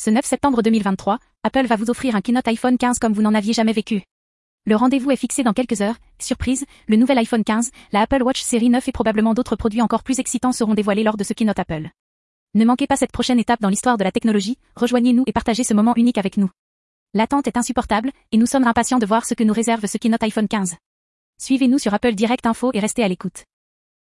Ce 9 septembre 2023, Apple va vous offrir un keynote iPhone 15 comme vous n'en aviez jamais vécu. Le rendez-vous est fixé dans quelques heures. Surprise, le nouvel iPhone 15, la Apple Watch série 9 et probablement d'autres produits encore plus excitants seront dévoilés lors de ce keynote Apple. Ne manquez pas cette prochaine étape dans l'histoire de la technologie, rejoignez-nous et partagez ce moment unique avec nous. L'attente est insupportable, et nous sommes impatients de voir ce que nous réserve ce keynote iPhone 15. Suivez-nous sur Apple Direct Info et restez à l'écoute.